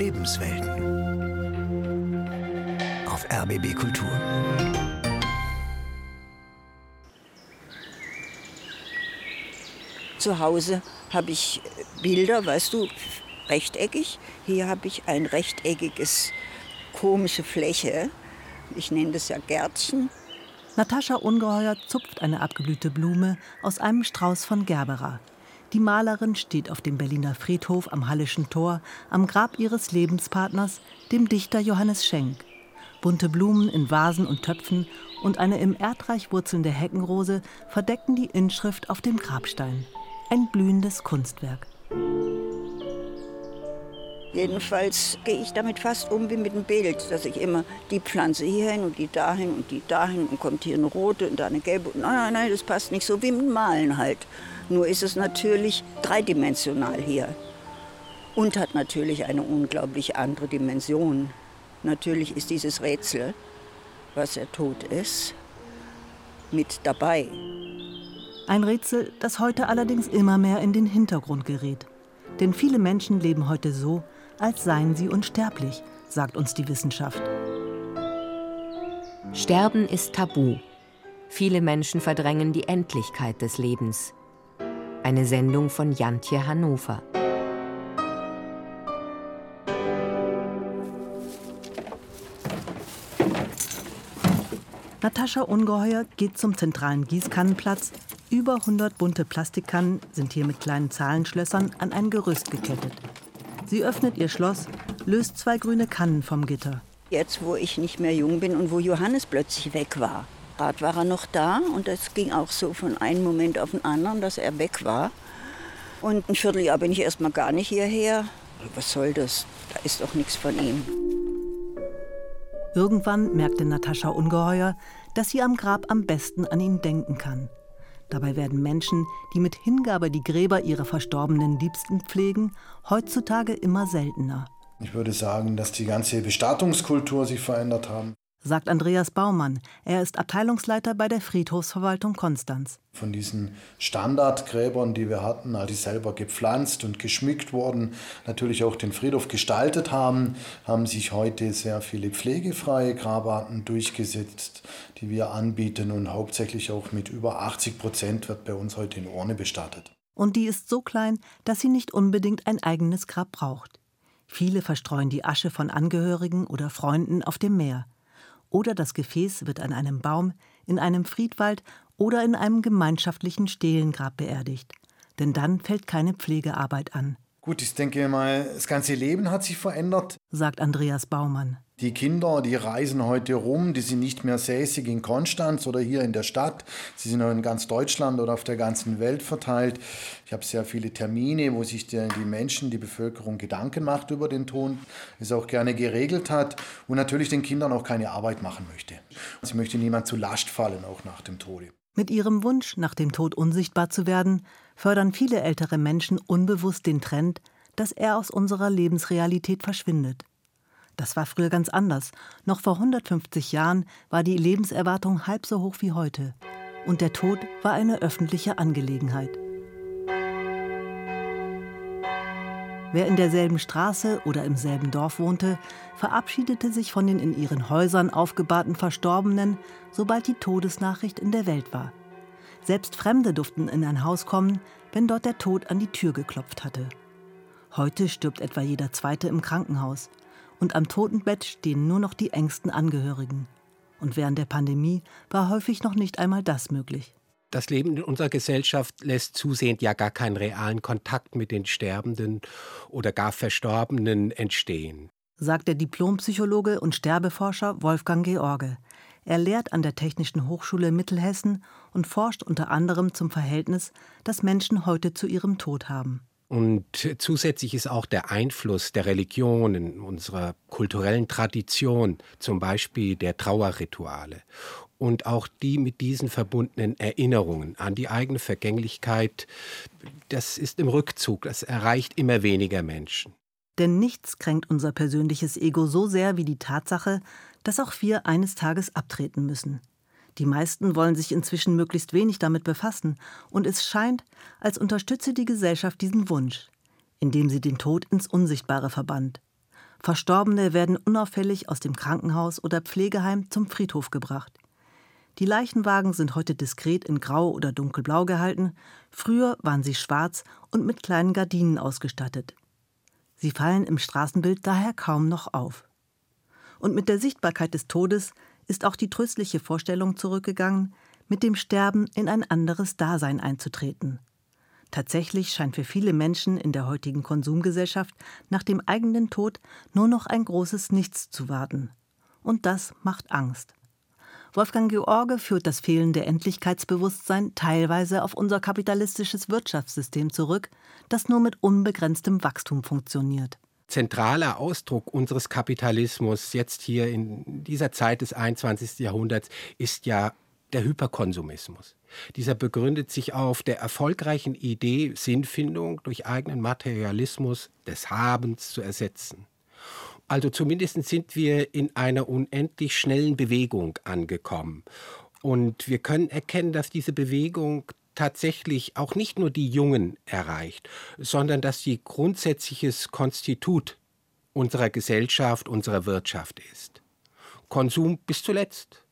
Lebenswelten. Auf RBB Kultur. Zu Hause habe ich Bilder, weißt du, rechteckig. Hier habe ich ein rechteckiges, komische Fläche. Ich nenne das ja Gärtchen. Natascha Ungeheuer zupft eine abgeblühte Blume aus einem Strauß von Gerbera. Die Malerin steht auf dem Berliner Friedhof am Hallischen Tor am Grab ihres Lebenspartners, dem Dichter Johannes Schenk. Bunte Blumen in Vasen und Töpfen und eine im Erdreich wurzelnde Heckenrose verdecken die Inschrift auf dem Grabstein ein blühendes Kunstwerk. Jedenfalls gehe ich damit fast um wie mit dem Bild, dass ich immer die Pflanze hierhin und die dahin und die dahin und kommt hier eine rote und da eine gelbe. Nein, nein, nein, das passt nicht so wie mit Malen halt. Nur ist es natürlich dreidimensional hier und hat natürlich eine unglaublich andere Dimension. Natürlich ist dieses Rätsel, was er tot ist, mit dabei. Ein Rätsel, das heute allerdings immer mehr in den Hintergrund gerät. Denn viele Menschen leben heute so, als seien sie unsterblich, sagt uns die Wissenschaft. Sterben ist tabu. Viele Menschen verdrängen die Endlichkeit des Lebens. Eine Sendung von Jantje Hannover. Natascha Ungeheuer geht zum zentralen Gießkannenplatz über 100 bunte Plastikkannen sind hier mit kleinen Zahlenschlössern an ein Gerüst gekettet. Sie öffnet ihr Schloss, löst zwei grüne Kannen vom Gitter. Jetzt, wo ich nicht mehr jung bin und wo Johannes plötzlich weg war. Gerade war er noch da und es ging auch so von einem Moment auf den anderen, dass er weg war. Und ein Vierteljahr bin ich erst mal gar nicht hierher. Was soll das? Da ist doch nichts von ihm. Irgendwann merkte Natascha ungeheuer, dass sie am Grab am besten an ihn denken kann. Dabei werden Menschen, die mit Hingabe die Gräber ihrer verstorbenen Liebsten pflegen, heutzutage immer seltener. Ich würde sagen, dass die ganze Bestattungskultur sich verändert hat sagt Andreas Baumann. Er ist Abteilungsleiter bei der Friedhofsverwaltung Konstanz. Von diesen Standardgräbern, die wir hatten, die selber gepflanzt und geschmückt wurden, natürlich auch den Friedhof gestaltet haben, haben sich heute sehr viele pflegefreie Grabarten durchgesetzt, die wir anbieten und hauptsächlich auch mit über 80 Prozent wird bei uns heute in Urne bestattet. Und die ist so klein, dass sie nicht unbedingt ein eigenes Grab braucht. Viele verstreuen die Asche von Angehörigen oder Freunden auf dem Meer oder das Gefäß wird an einem Baum, in einem Friedwald oder in einem gemeinschaftlichen Stehlengrab beerdigt. Denn dann fällt keine Pflegearbeit an. Gut, ich denke mal, das ganze Leben hat sich verändert, sagt Andreas Baumann. Die Kinder, die reisen heute rum, die sind nicht mehr säßig in Konstanz oder hier in der Stadt. Sie sind auch in ganz Deutschland oder auf der ganzen Welt verteilt. Ich habe sehr viele Termine, wo sich die, Menschen, die Bevölkerung Gedanken macht über den Ton, es auch gerne geregelt hat und natürlich den Kindern auch keine Arbeit machen möchte. Sie möchte niemand zu Last fallen, auch nach dem Tode. Mit ihrem Wunsch, nach dem Tod unsichtbar zu werden, fördern viele ältere Menschen unbewusst den Trend, dass er aus unserer Lebensrealität verschwindet. Das war früher ganz anders. Noch vor 150 Jahren war die Lebenserwartung halb so hoch wie heute. Und der Tod war eine öffentliche Angelegenheit. Wer in derselben Straße oder im selben Dorf wohnte, verabschiedete sich von den in ihren Häusern aufgebahrten Verstorbenen, sobald die Todesnachricht in der Welt war. Selbst Fremde durften in ein Haus kommen, wenn dort der Tod an die Tür geklopft hatte. Heute stirbt etwa jeder Zweite im Krankenhaus und am Totenbett stehen nur noch die engsten Angehörigen. Und während der Pandemie war häufig noch nicht einmal das möglich. Das Leben in unserer Gesellschaft lässt zusehend ja gar keinen realen Kontakt mit den Sterbenden oder gar Verstorbenen entstehen, sagt der Diplompsychologe und Sterbeforscher Wolfgang George. Er lehrt an der Technischen Hochschule Mittelhessen und forscht unter anderem zum Verhältnis, das Menschen heute zu ihrem Tod haben. Und zusätzlich ist auch der Einfluss der Religion in unserer kulturellen Tradition, zum Beispiel der Trauerrituale und auch die mit diesen verbundenen Erinnerungen an die eigene Vergänglichkeit, das ist im Rückzug, das erreicht immer weniger Menschen. Denn nichts kränkt unser persönliches Ego so sehr wie die Tatsache, dass auch wir eines Tages abtreten müssen. Die meisten wollen sich inzwischen möglichst wenig damit befassen, und es scheint, als unterstütze die Gesellschaft diesen Wunsch, indem sie den Tod ins Unsichtbare verbannt. Verstorbene werden unauffällig aus dem Krankenhaus oder Pflegeheim zum Friedhof gebracht. Die Leichenwagen sind heute diskret in grau oder dunkelblau gehalten, früher waren sie schwarz und mit kleinen Gardinen ausgestattet. Sie fallen im Straßenbild daher kaum noch auf. Und mit der Sichtbarkeit des Todes ist auch die tröstliche Vorstellung zurückgegangen, mit dem Sterben in ein anderes Dasein einzutreten. Tatsächlich scheint für viele Menschen in der heutigen Konsumgesellschaft nach dem eigenen Tod nur noch ein großes Nichts zu warten. Und das macht Angst. Wolfgang George führt das fehlende Endlichkeitsbewusstsein teilweise auf unser kapitalistisches Wirtschaftssystem zurück, das nur mit unbegrenztem Wachstum funktioniert. Zentraler Ausdruck unseres Kapitalismus jetzt hier in dieser Zeit des 21. Jahrhunderts ist ja der Hyperkonsumismus. Dieser begründet sich auf der erfolgreichen Idee, Sinnfindung durch eigenen Materialismus des Habens zu ersetzen. Also zumindest sind wir in einer unendlich schnellen Bewegung angekommen. Und wir können erkennen, dass diese Bewegung tatsächlich auch nicht nur die Jungen erreicht, sondern dass sie grundsätzliches Konstitut unserer Gesellschaft, unserer Wirtschaft ist. Konsum bis zuletzt.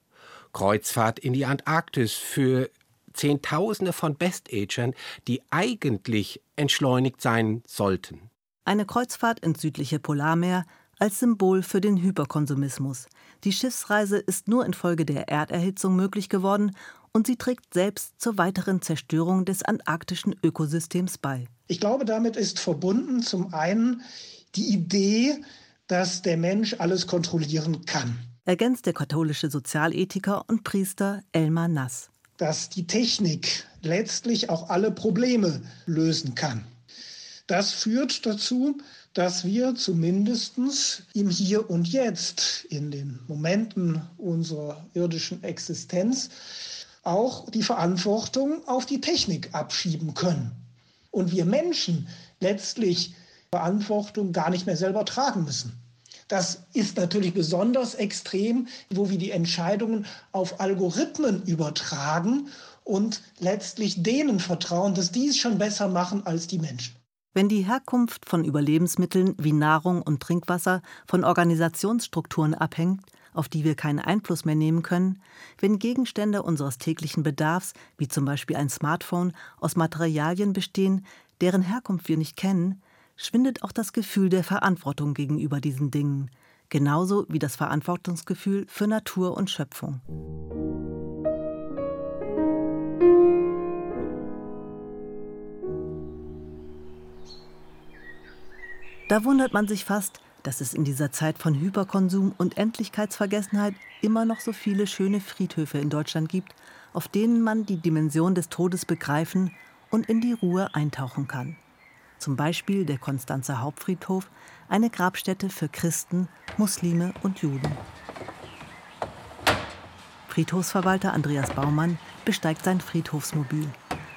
Kreuzfahrt in die Antarktis für Zehntausende von Best-Agern, die eigentlich entschleunigt sein sollten. Eine Kreuzfahrt ins südliche Polarmeer als Symbol für den Hyperkonsumismus. Die Schiffsreise ist nur infolge der Erderhitzung möglich geworden und sie trägt selbst zur weiteren Zerstörung des antarktischen Ökosystems bei. Ich glaube, damit ist verbunden zum einen die Idee, dass der Mensch alles kontrollieren kann. Ergänzt der katholische Sozialethiker und Priester Elmar Nass. Dass die Technik letztlich auch alle Probleme lösen kann. Das führt dazu, dass wir zumindest im Hier und Jetzt, in den Momenten unserer irdischen Existenz, auch die Verantwortung auf die Technik abschieben können. Und wir Menschen letztlich Verantwortung gar nicht mehr selber tragen müssen. Das ist natürlich besonders extrem, wo wir die Entscheidungen auf Algorithmen übertragen und letztlich denen vertrauen, dass die es schon besser machen als die Menschen. Wenn die Herkunft von Überlebensmitteln wie Nahrung und Trinkwasser von Organisationsstrukturen abhängt, auf die wir keinen Einfluss mehr nehmen können, wenn Gegenstände unseres täglichen Bedarfs, wie zum Beispiel ein Smartphone, aus Materialien bestehen, deren Herkunft wir nicht kennen, schwindet auch das Gefühl der Verantwortung gegenüber diesen Dingen, genauso wie das Verantwortungsgefühl für Natur und Schöpfung. Da wundert man sich fast, dass es in dieser Zeit von Hyperkonsum und Endlichkeitsvergessenheit immer noch so viele schöne Friedhöfe in Deutschland gibt, auf denen man die Dimension des Todes begreifen und in die Ruhe eintauchen kann. Zum Beispiel der Konstanzer Hauptfriedhof, eine Grabstätte für Christen, Muslime und Juden. Friedhofsverwalter Andreas Baumann besteigt sein Friedhofsmobil.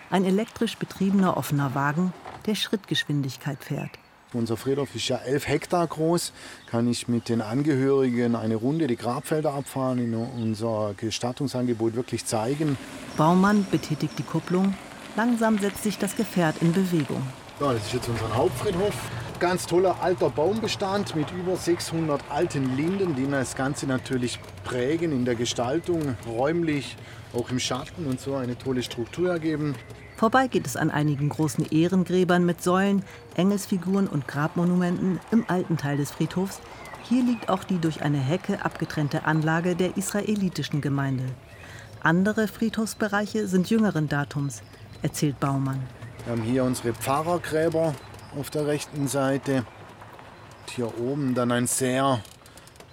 Ein elektrisch betriebener offener Wagen, der Schrittgeschwindigkeit fährt. Unser Friedhof ist ja elf Hektar groß. Kann ich mit den Angehörigen eine Runde die Grabfelder abfahren, in unser Gestattungsangebot wirklich zeigen. Baumann betätigt die Kupplung. Langsam setzt sich das Gefährt in Bewegung. Ja, das ist jetzt unser Hauptfriedhof. Ganz toller alter Baumbestand mit über 600 alten Linden, die das Ganze natürlich prägen in der Gestaltung, räumlich, auch im Schatten und so eine tolle Struktur ergeben. Vorbei geht es an einigen großen Ehrengräbern mit Säulen, Engelsfiguren und Grabmonumenten im alten Teil des Friedhofs. Hier liegt auch die durch eine Hecke abgetrennte Anlage der israelitischen Gemeinde. Andere Friedhofsbereiche sind jüngeren Datums, erzählt Baumann. Wir haben hier unsere Pfarrergräber auf der rechten Seite. hier oben dann ein sehr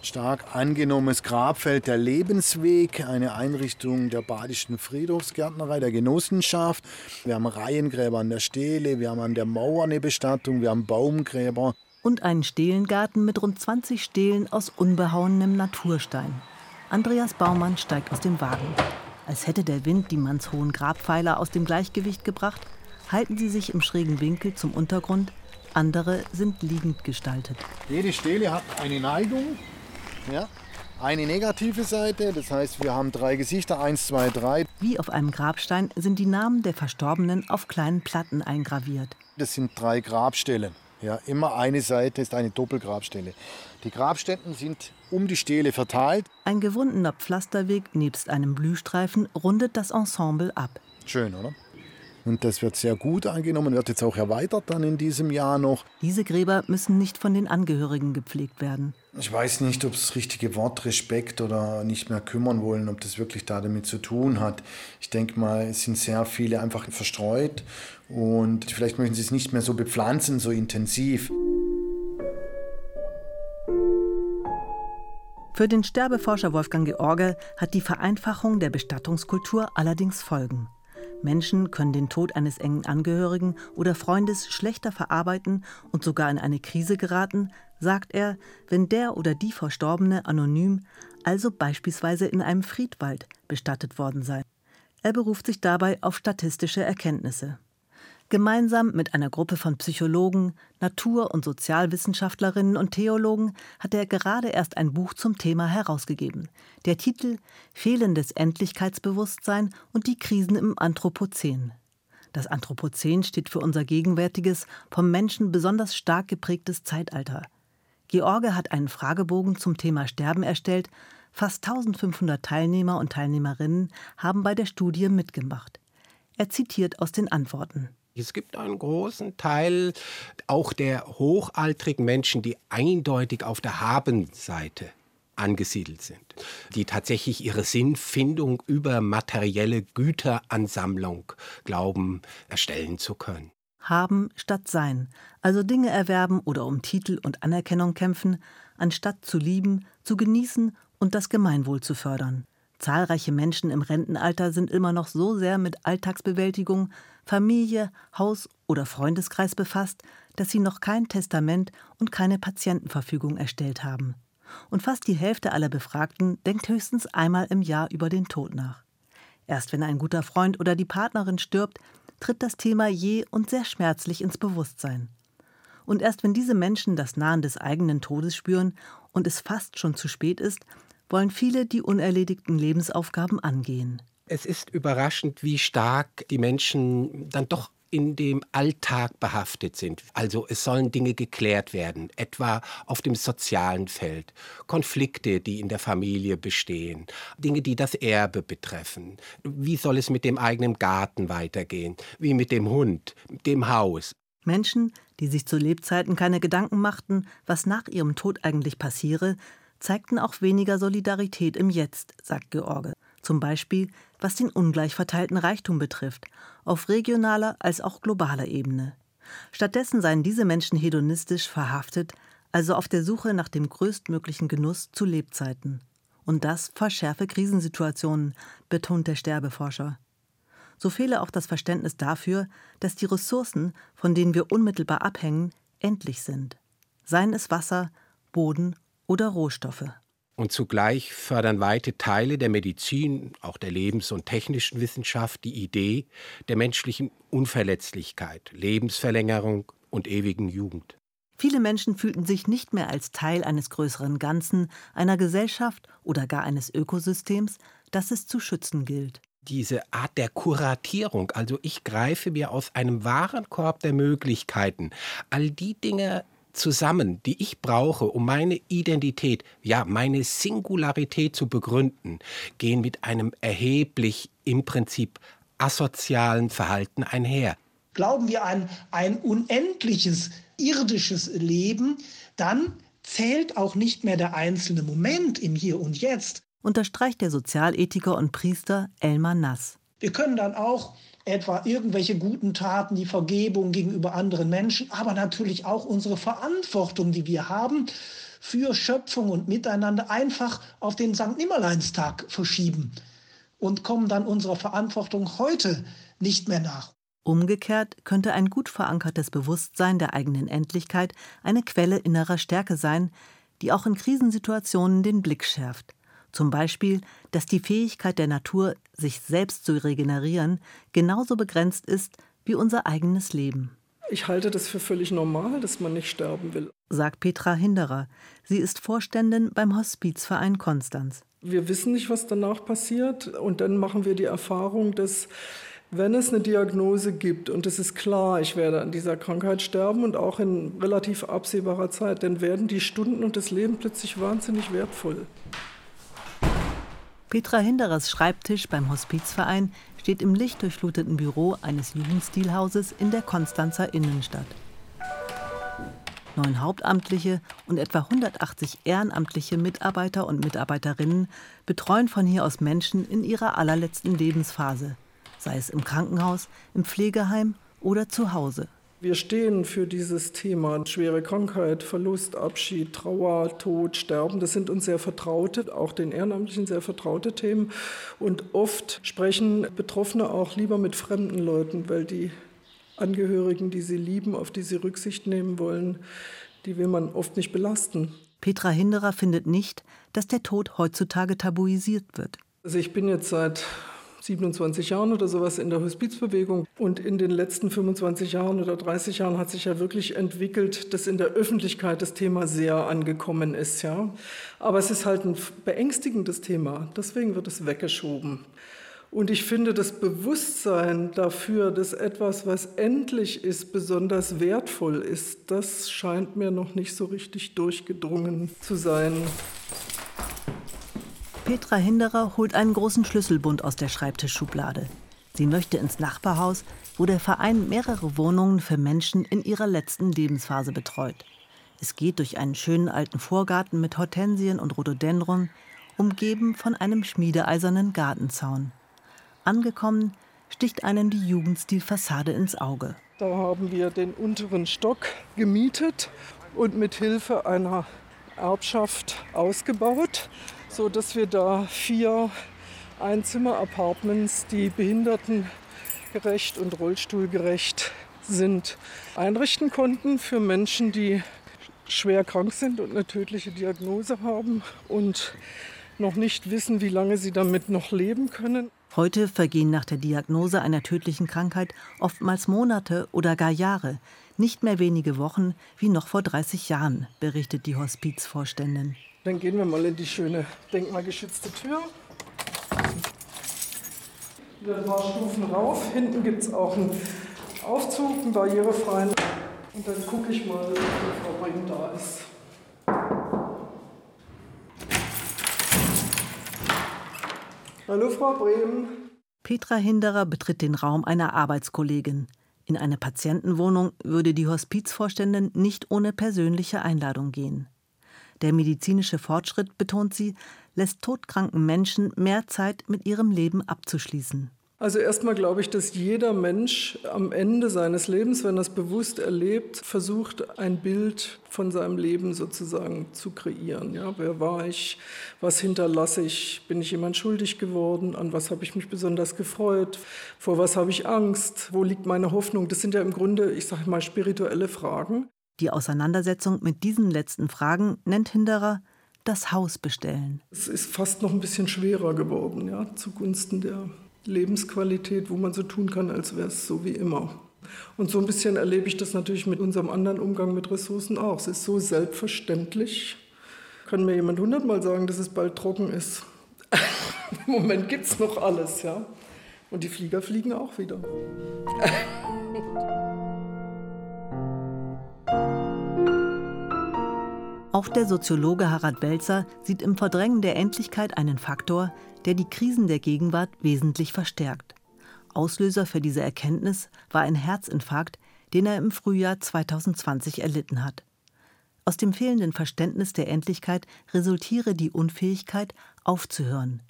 stark angenommenes Grabfeld der Lebensweg, eine Einrichtung der badischen Friedhofsgärtnerei, der Genossenschaft. Wir haben Reihengräber an der Stele, wir haben an der Mauer eine Bestattung, wir haben Baumgräber. Und einen Stelengarten mit rund 20 Stelen aus unbehauenem Naturstein. Andreas Baumann steigt aus dem Wagen. Als hätte der Wind die mannshohen Grabpfeiler aus dem Gleichgewicht gebracht, halten sie sich im schrägen Winkel zum Untergrund, andere sind liegend gestaltet. Jede Stele hat eine Neigung, ja? Eine negative Seite, das heißt, wir haben drei Gesichter, eins, zwei, drei. Wie auf einem Grabstein sind die Namen der Verstorbenen auf kleinen Platten eingraviert. Das sind drei Grabstellen. Ja, immer eine Seite ist eine Doppelgrabstelle. Die Grabstätten sind um die Stele verteilt. Ein gewundener Pflasterweg nebst einem Blühstreifen rundet das Ensemble ab. Schön, oder? Und das wird sehr gut angenommen, wird jetzt auch erweitert dann in diesem Jahr noch. Diese Gräber müssen nicht von den Angehörigen gepflegt werden. Ich weiß nicht, ob das richtige Wort Respekt oder nicht mehr kümmern wollen, ob das wirklich da damit zu tun hat. Ich denke mal, es sind sehr viele einfach verstreut und vielleicht möchten sie es nicht mehr so bepflanzen, so intensiv. Für den Sterbeforscher Wolfgang George hat die Vereinfachung der Bestattungskultur allerdings Folgen. Menschen können den Tod eines engen Angehörigen oder Freundes schlechter verarbeiten und sogar in eine Krise geraten, sagt er, wenn der oder die Verstorbene anonym, also beispielsweise in einem Friedwald, bestattet worden sei. Er beruft sich dabei auf statistische Erkenntnisse. Gemeinsam mit einer Gruppe von Psychologen, Natur- und Sozialwissenschaftlerinnen und Theologen hat er gerade erst ein Buch zum Thema herausgegeben. Der Titel Fehlendes Endlichkeitsbewusstsein und die Krisen im Anthropozän. Das Anthropozän steht für unser gegenwärtiges, vom Menschen besonders stark geprägtes Zeitalter. George hat einen Fragebogen zum Thema Sterben erstellt. Fast 1500 Teilnehmer und Teilnehmerinnen haben bei der Studie mitgemacht. Er zitiert aus den Antworten. Es gibt einen großen Teil auch der hochaltrigen Menschen, die eindeutig auf der Habenseite angesiedelt sind, die tatsächlich ihre Sinnfindung über materielle Güteransammlung glauben, erstellen zu können. Haben statt sein, also Dinge erwerben oder um Titel und Anerkennung kämpfen, anstatt zu lieben, zu genießen und das Gemeinwohl zu fördern. Zahlreiche Menschen im Rentenalter sind immer noch so sehr mit Alltagsbewältigung, Familie, Haus oder Freundeskreis befasst, dass sie noch kein Testament und keine Patientenverfügung erstellt haben. Und fast die Hälfte aller Befragten denkt höchstens einmal im Jahr über den Tod nach. Erst wenn ein guter Freund oder die Partnerin stirbt, tritt das Thema je und sehr schmerzlich ins Bewusstsein. Und erst wenn diese Menschen das Nahen des eigenen Todes spüren und es fast schon zu spät ist, wollen viele die unerledigten Lebensaufgaben angehen. Es ist überraschend, wie stark die Menschen dann doch in dem Alltag behaftet sind. Also es sollen Dinge geklärt werden, etwa auf dem sozialen Feld, Konflikte, die in der Familie bestehen, Dinge, die das Erbe betreffen. Wie soll es mit dem eigenen Garten weitergehen? Wie mit dem Hund, dem Haus? Menschen, die sich zu Lebzeiten keine Gedanken machten, was nach ihrem Tod eigentlich passiere, zeigten auch weniger Solidarität im Jetzt, sagt George. Zum Beispiel, was den ungleich verteilten Reichtum betrifft, auf regionaler als auch globaler Ebene. Stattdessen seien diese Menschen hedonistisch verhaftet, also auf der Suche nach dem größtmöglichen Genuss zu Lebzeiten. Und das verschärfe Krisensituationen, betont der Sterbeforscher. So fehle auch das Verständnis dafür, dass die Ressourcen, von denen wir unmittelbar abhängen, endlich sind. Seien es Wasser, Boden oder Rohstoffe. Und zugleich fördern weite Teile der Medizin, auch der Lebens- und technischen Wissenschaft die Idee der menschlichen Unverletzlichkeit, Lebensverlängerung und ewigen Jugend. Viele Menschen fühlten sich nicht mehr als Teil eines größeren Ganzen, einer Gesellschaft oder gar eines Ökosystems, das es zu schützen gilt. Diese Art der Kuratierung, also ich greife mir aus einem Warenkorb der Möglichkeiten all die Dinge zusammen, die ich brauche, um meine Identität, ja, meine Singularität zu begründen, gehen mit einem erheblich im Prinzip asozialen Verhalten einher. Glauben wir an ein unendliches irdisches Leben, dann zählt auch nicht mehr der einzelne Moment im Hier und Jetzt. Unterstreicht der Sozialethiker und Priester Elmar Nass. Wir können dann auch etwa irgendwelche guten Taten, die Vergebung gegenüber anderen Menschen, aber natürlich auch unsere Verantwortung, die wir haben für Schöpfung und Miteinander, einfach auf den St. Nimmerleinstag verschieben und kommen dann unserer Verantwortung heute nicht mehr nach. Umgekehrt könnte ein gut verankertes Bewusstsein der eigenen Endlichkeit eine Quelle innerer Stärke sein, die auch in Krisensituationen den Blick schärft. Zum Beispiel, dass die Fähigkeit der Natur, sich selbst zu regenerieren, genauso begrenzt ist wie unser eigenes Leben. Ich halte das für völlig normal, dass man nicht sterben will, sagt Petra Hinderer. Sie ist Vorständin beim Hospizverein Konstanz. Wir wissen nicht, was danach passiert und dann machen wir die Erfahrung, dass Wenn es eine Diagnose gibt und es ist klar, ich werde an dieser Krankheit sterben und auch in relativ absehbarer Zeit, dann werden die Stunden und das Leben plötzlich wahnsinnig wertvoll. Petra Hinderers Schreibtisch beim Hospizverein steht im lichtdurchfluteten Büro eines Jugendstilhauses in der Konstanzer Innenstadt. Neun Hauptamtliche und etwa 180 ehrenamtliche Mitarbeiter und Mitarbeiterinnen betreuen von hier aus Menschen in ihrer allerletzten Lebensphase – sei es im Krankenhaus, im Pflegeheim oder zu Hause. Wir stehen für dieses Thema schwere Krankheit, Verlust, Abschied, Trauer, Tod, Sterben. Das sind uns sehr vertraute, auch den Ehrenamtlichen sehr vertraute Themen. Und oft sprechen Betroffene auch lieber mit fremden Leuten, weil die Angehörigen, die sie lieben, auf die sie Rücksicht nehmen wollen, die will man oft nicht belasten. Petra Hinderer findet nicht, dass der Tod heutzutage tabuisiert wird. Also ich bin jetzt seit 27 Jahren oder sowas in der Hospizbewegung. Und in den letzten 25 Jahren oder 30 Jahren hat sich ja wirklich entwickelt, dass in der Öffentlichkeit das Thema sehr angekommen ist. Ja. Aber es ist halt ein beängstigendes Thema. Deswegen wird es weggeschoben. Und ich finde, das Bewusstsein dafür, dass etwas, was endlich ist, besonders wertvoll ist, das scheint mir noch nicht so richtig durchgedrungen zu sein. Petra Hinderer holt einen großen Schlüsselbund aus der Schreibtischschublade. Sie möchte ins Nachbarhaus, wo der Verein mehrere Wohnungen für Menschen in ihrer letzten Lebensphase betreut. Es geht durch einen schönen alten Vorgarten mit Hortensien und Rhododendron, umgeben von einem schmiedeeisernen Gartenzaun. Angekommen sticht einem die Jugendstilfassade ins Auge. Da haben wir den unteren Stock gemietet und mit Hilfe einer Erbschaft ausgebaut so dass wir da vier Einzimmer-Apartments, die behindertengerecht und rollstuhlgerecht sind, einrichten konnten für Menschen, die schwer krank sind und eine tödliche Diagnose haben und noch nicht wissen, wie lange sie damit noch leben können. Heute vergehen nach der Diagnose einer tödlichen Krankheit oftmals Monate oder gar Jahre, nicht mehr wenige Wochen wie noch vor 30 Jahren, berichtet die Hospizvorständin. Dann gehen wir mal in die schöne denkmalgeschützte Tür. Wieder ein paar Stufen rauf. Hinten gibt es auch einen Aufzug, einen barrierefreien. Und dann gucke ich mal, ob Frau Brehm da ist. Hallo Frau Brehm. Petra Hinderer betritt den Raum einer Arbeitskollegin. In eine Patientenwohnung würde die Hospizvorständin nicht ohne persönliche Einladung gehen. Der medizinische Fortschritt, betont sie, lässt todkranken Menschen mehr Zeit mit ihrem Leben abzuschließen. Also erstmal glaube ich, dass jeder Mensch am Ende seines Lebens, wenn er es bewusst erlebt, versucht, ein Bild von seinem Leben sozusagen zu kreieren. Ja, wer war ich? Was hinterlasse ich? Bin ich jemand schuldig geworden? An was habe ich mich besonders gefreut? Vor was habe ich Angst? Wo liegt meine Hoffnung? Das sind ja im Grunde, ich sage mal, spirituelle Fragen. Die Auseinandersetzung mit diesen letzten Fragen nennt Hinderer das Haus bestellen. Es ist fast noch ein bisschen schwerer geworden, ja, zugunsten der Lebensqualität, wo man so tun kann, als wäre es so wie immer. Und so ein bisschen erlebe ich das natürlich mit unserem anderen Umgang mit Ressourcen auch. Es ist so selbstverständlich. Kann mir jemand hundertmal sagen, dass es bald trocken ist. Im Moment gibt es noch alles, ja. Und die Flieger fliegen auch wieder. Auch der Soziologe Harald Welzer sieht im Verdrängen der Endlichkeit einen Faktor, der die Krisen der Gegenwart wesentlich verstärkt. Auslöser für diese Erkenntnis war ein Herzinfarkt, den er im Frühjahr 2020 erlitten hat. Aus dem fehlenden Verständnis der Endlichkeit resultiere die Unfähigkeit, aufzuhören,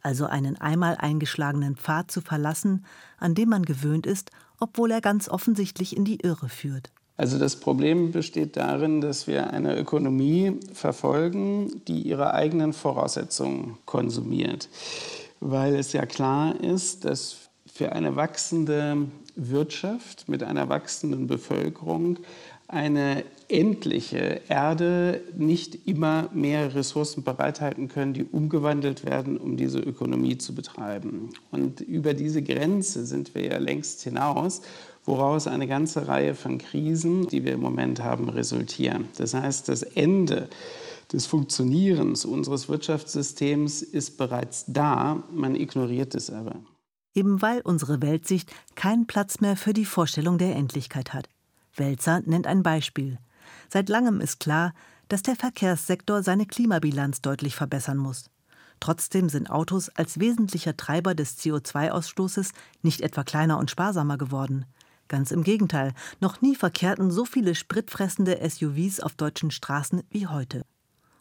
also einen einmal eingeschlagenen Pfad zu verlassen, an dem man gewöhnt ist, obwohl er ganz offensichtlich in die Irre führt. Also das Problem besteht darin, dass wir eine Ökonomie verfolgen, die ihre eigenen Voraussetzungen konsumiert. Weil es ja klar ist, dass für eine wachsende Wirtschaft mit einer wachsenden Bevölkerung eine endliche Erde nicht immer mehr Ressourcen bereithalten können, die umgewandelt werden, um diese Ökonomie zu betreiben. Und über diese Grenze sind wir ja längst hinaus woraus eine ganze Reihe von Krisen, die wir im Moment haben, resultieren. Das heißt, das Ende des Funktionierens unseres Wirtschaftssystems ist bereits da, man ignoriert es aber. Eben weil unsere Weltsicht keinen Platz mehr für die Vorstellung der Endlichkeit hat. Welzer nennt ein Beispiel. Seit langem ist klar, dass der Verkehrssektor seine Klimabilanz deutlich verbessern muss. Trotzdem sind Autos als wesentlicher Treiber des CO2-Ausstoßes nicht etwa kleiner und sparsamer geworden. Ganz im Gegenteil, noch nie verkehrten so viele spritfressende SUVs auf deutschen Straßen wie heute.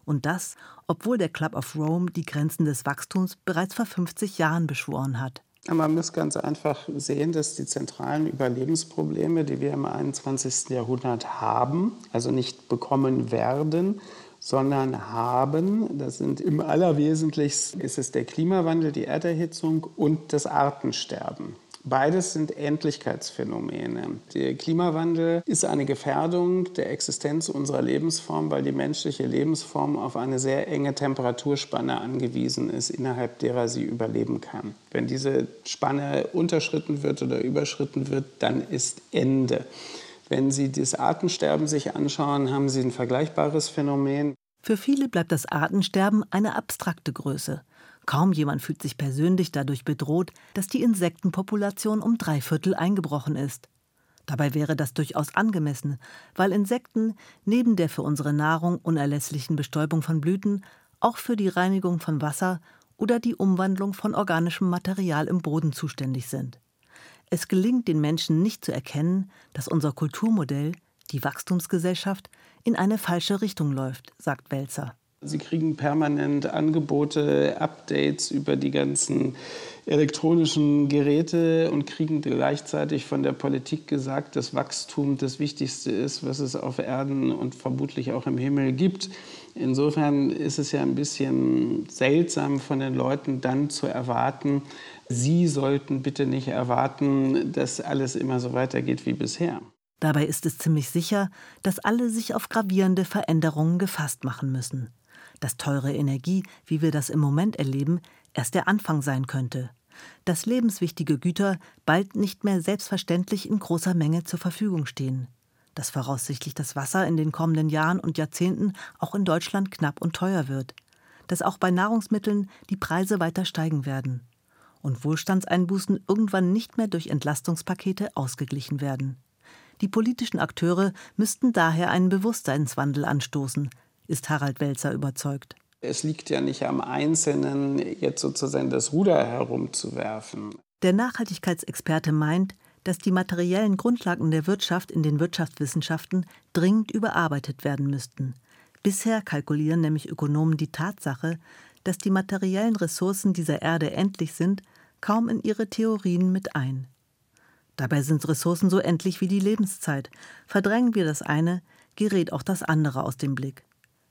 Und das, obwohl der Club of Rome die Grenzen des Wachstums bereits vor 50 Jahren beschworen hat. Man muss ganz einfach sehen, dass die zentralen Überlebensprobleme, die wir im 21. Jahrhundert haben, also nicht bekommen werden, sondern haben, das sind im Allerwesentlichsten, ist es der Klimawandel, die Erderhitzung und das Artensterben. Beides sind Endlichkeitsphänomene. Der Klimawandel ist eine Gefährdung der Existenz unserer Lebensform, weil die menschliche Lebensform auf eine sehr enge Temperaturspanne angewiesen ist, innerhalb derer sie überleben kann. Wenn diese Spanne unterschritten wird oder überschritten wird, dann ist Ende. Wenn Sie das Artensterben sich anschauen, haben Sie ein vergleichbares Phänomen. Für viele bleibt das Artensterben eine abstrakte Größe. Kaum jemand fühlt sich persönlich dadurch bedroht, dass die Insektenpopulation um drei Viertel eingebrochen ist. Dabei wäre das durchaus angemessen, weil Insekten neben der für unsere Nahrung unerlässlichen Bestäubung von Blüten auch für die Reinigung von Wasser oder die Umwandlung von organischem Material im Boden zuständig sind. Es gelingt den Menschen nicht zu erkennen, dass unser Kulturmodell, die Wachstumsgesellschaft, in eine falsche Richtung läuft, sagt Welzer. Sie kriegen permanent Angebote, Updates über die ganzen elektronischen Geräte und kriegen gleichzeitig von der Politik gesagt, dass Wachstum das Wichtigste ist, was es auf Erden und vermutlich auch im Himmel gibt. Insofern ist es ja ein bisschen seltsam von den Leuten dann zu erwarten, sie sollten bitte nicht erwarten, dass alles immer so weitergeht wie bisher. Dabei ist es ziemlich sicher, dass alle sich auf gravierende Veränderungen gefasst machen müssen dass teure Energie, wie wir das im Moment erleben, erst der Anfang sein könnte, dass lebenswichtige Güter bald nicht mehr selbstverständlich in großer Menge zur Verfügung stehen, dass voraussichtlich das Wasser in den kommenden Jahren und Jahrzehnten auch in Deutschland knapp und teuer wird, dass auch bei Nahrungsmitteln die Preise weiter steigen werden. Und Wohlstandseinbußen irgendwann nicht mehr durch Entlastungspakete ausgeglichen werden. Die politischen Akteure müssten daher einen Bewusstseinswandel anstoßen, ist Harald Welzer überzeugt. Es liegt ja nicht am Einzelnen, jetzt sozusagen das Ruder herumzuwerfen. Der Nachhaltigkeitsexperte meint, dass die materiellen Grundlagen der Wirtschaft in den Wirtschaftswissenschaften dringend überarbeitet werden müssten. Bisher kalkulieren nämlich Ökonomen die Tatsache, dass die materiellen Ressourcen dieser Erde endlich sind, kaum in ihre Theorien mit ein. Dabei sind Ressourcen so endlich wie die Lebenszeit. Verdrängen wir das eine, gerät auch das andere aus dem Blick.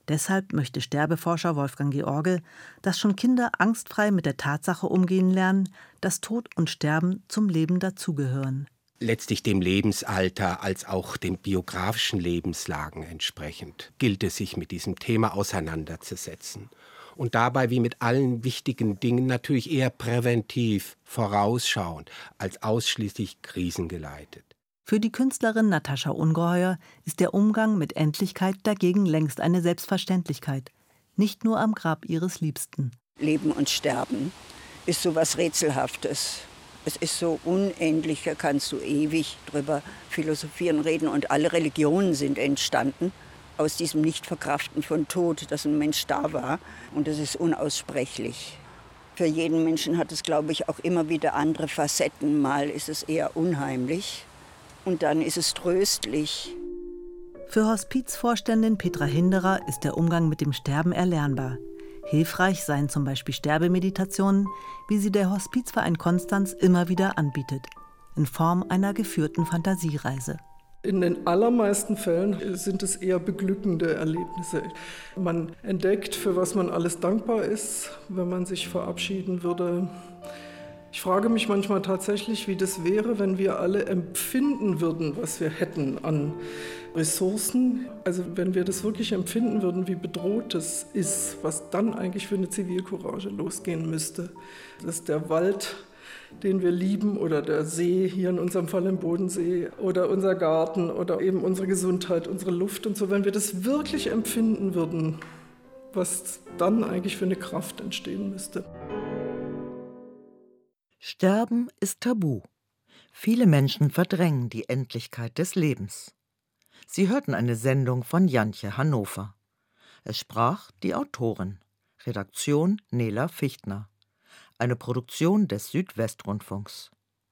Deshalb möchte Sterbeforscher Wolfgang George, dass schon Kinder angstfrei mit der Tatsache umgehen lernen, dass Tod und Sterben zum Leben dazugehören. Letztlich dem Lebensalter als auch den biografischen Lebenslagen entsprechend gilt es, sich mit diesem Thema auseinanderzusetzen. Und dabei, wie mit allen wichtigen Dingen, natürlich eher präventiv, vorausschauend, als ausschließlich krisengeleitet. Für die Künstlerin Natascha Ungeheuer ist der Umgang mit Endlichkeit dagegen längst eine Selbstverständlichkeit, nicht nur am Grab ihres Liebsten. Leben und Sterben ist so was Rätselhaftes. Es ist so unendlich, da kannst du ewig drüber philosophieren, reden. Und alle Religionen sind entstanden aus diesem Nichtverkraften von Tod, dass ein Mensch da war. Und das ist unaussprechlich. Für jeden Menschen hat es, glaube ich, auch immer wieder andere Facetten. Mal ist es eher unheimlich und dann ist es tröstlich. Für Hospizvorständin Petra Hinderer ist der Umgang mit dem Sterben erlernbar. Hilfreich seien zum Beispiel Sterbemeditationen, wie sie der Hospizverein Konstanz immer wieder anbietet, in Form einer geführten Fantasiereise. In den allermeisten Fällen sind es eher beglückende Erlebnisse. Man entdeckt, für was man alles dankbar ist, wenn man sich verabschieden würde. Ich frage mich manchmal tatsächlich, wie das wäre, wenn wir alle empfinden würden, was wir hätten an Ressourcen. Also wenn wir das wirklich empfinden würden, wie bedroht es ist, was dann eigentlich für eine Zivilcourage losgehen müsste. Dass der Wald, den wir lieben, oder der See, hier in unserem Fall im Bodensee, oder unser Garten, oder eben unsere Gesundheit, unsere Luft und so, wenn wir das wirklich empfinden würden, was dann eigentlich für eine Kraft entstehen müsste. Sterben ist tabu. Viele Menschen verdrängen die Endlichkeit des Lebens. Sie hörten eine Sendung von Jantje Hannover. Es sprach die Autorin. Redaktion Nela Fichtner. Eine Produktion des Südwestrundfunks.